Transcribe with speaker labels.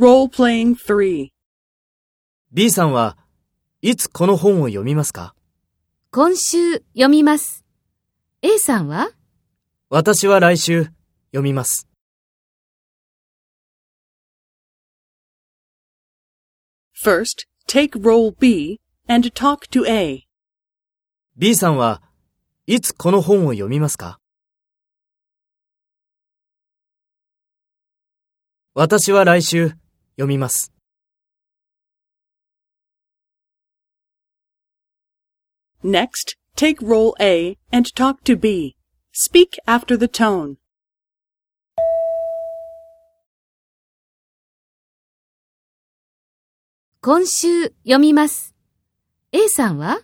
Speaker 1: Role-playing 3.
Speaker 2: B さんはいつこの本を読みますか？
Speaker 3: 今週読みます。A さんは？
Speaker 2: 私は来週読みます。
Speaker 1: First, take role B and talk to A.
Speaker 2: B さんはいつこの本を読みますか？私は来週読みます。
Speaker 1: Next, take role A and talk to B. Speak after the tone.
Speaker 3: 今週読みます。A さんは